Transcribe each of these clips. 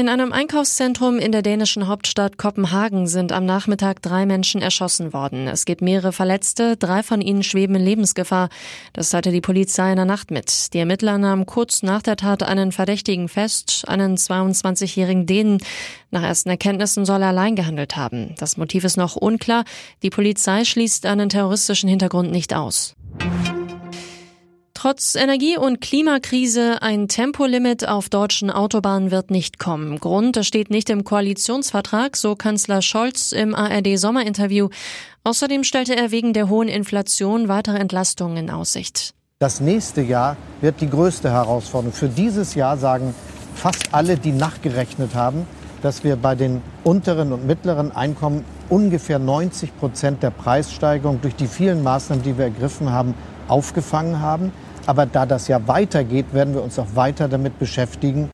In einem Einkaufszentrum in der dänischen Hauptstadt Kopenhagen sind am Nachmittag drei Menschen erschossen worden. Es gibt mehrere Verletzte, drei von ihnen schweben in Lebensgefahr. Das teilte die Polizei in der Nacht mit. Die Ermittler nahmen kurz nach der Tat einen Verdächtigen fest, einen 22-jährigen Dänen. Nach ersten Erkenntnissen soll er allein gehandelt haben. Das Motiv ist noch unklar. Die Polizei schließt einen terroristischen Hintergrund nicht aus. Trotz Energie- und Klimakrise ein Tempolimit auf deutschen Autobahnen wird nicht kommen. Grund, das steht nicht im Koalitionsvertrag, so Kanzler Scholz im ARD-Sommerinterview. Außerdem stellte er wegen der hohen Inflation weitere Entlastungen in Aussicht. Das nächste Jahr wird die größte Herausforderung. Für dieses Jahr sagen fast alle, die nachgerechnet haben, dass wir bei den unteren und mittleren Einkommen ungefähr 90 Prozent der Preissteigerung durch die vielen Maßnahmen, die wir ergriffen haben, aufgefangen haben. Aber da das ja weitergeht, werden wir uns auch weiter damit beschäftigen.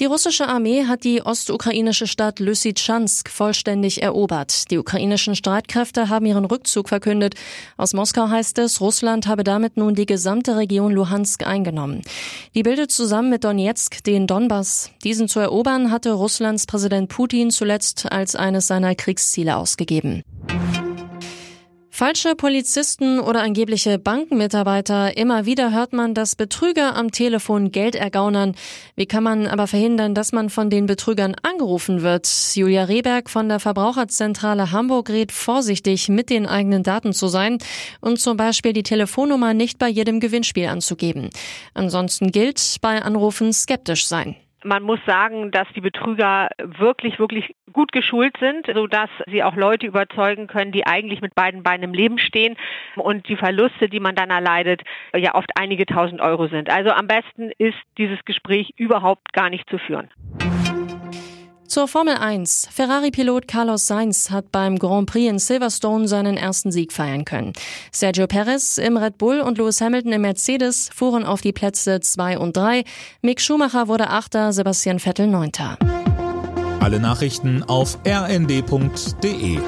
Die russische Armee hat die ostukrainische Stadt Lysychansk vollständig erobert. Die ukrainischen Streitkräfte haben ihren Rückzug verkündet. Aus Moskau heißt es, Russland habe damit nun die gesamte Region Luhansk eingenommen. Die bildet zusammen mit Donetsk den Donbass. Diesen zu erobern hatte Russlands Präsident Putin zuletzt als eines seiner Kriegsziele ausgegeben. Falsche Polizisten oder angebliche Bankenmitarbeiter. Immer wieder hört man, dass Betrüger am Telefon Geld ergaunern. Wie kann man aber verhindern, dass man von den Betrügern angerufen wird? Julia Rehberg von der Verbraucherzentrale Hamburg rät vorsichtig, mit den eigenen Daten zu sein und zum Beispiel die Telefonnummer nicht bei jedem Gewinnspiel anzugeben. Ansonsten gilt bei Anrufen skeptisch sein. Man muss sagen, dass die Betrüger wirklich, wirklich gut geschult sind, sodass sie auch Leute überzeugen können, die eigentlich mit beiden Beinen im Leben stehen und die Verluste, die man dann erleidet, ja oft einige tausend Euro sind. Also am besten ist dieses Gespräch überhaupt gar nicht zu führen. Zur Formel 1. Ferrari-Pilot Carlos Sainz hat beim Grand Prix in Silverstone seinen ersten Sieg feiern können. Sergio Perez im Red Bull und Lewis Hamilton im Mercedes fuhren auf die Plätze 2 und 3. Mick Schumacher wurde Achter, Sebastian Vettel Neunter. Alle Nachrichten auf rnd.de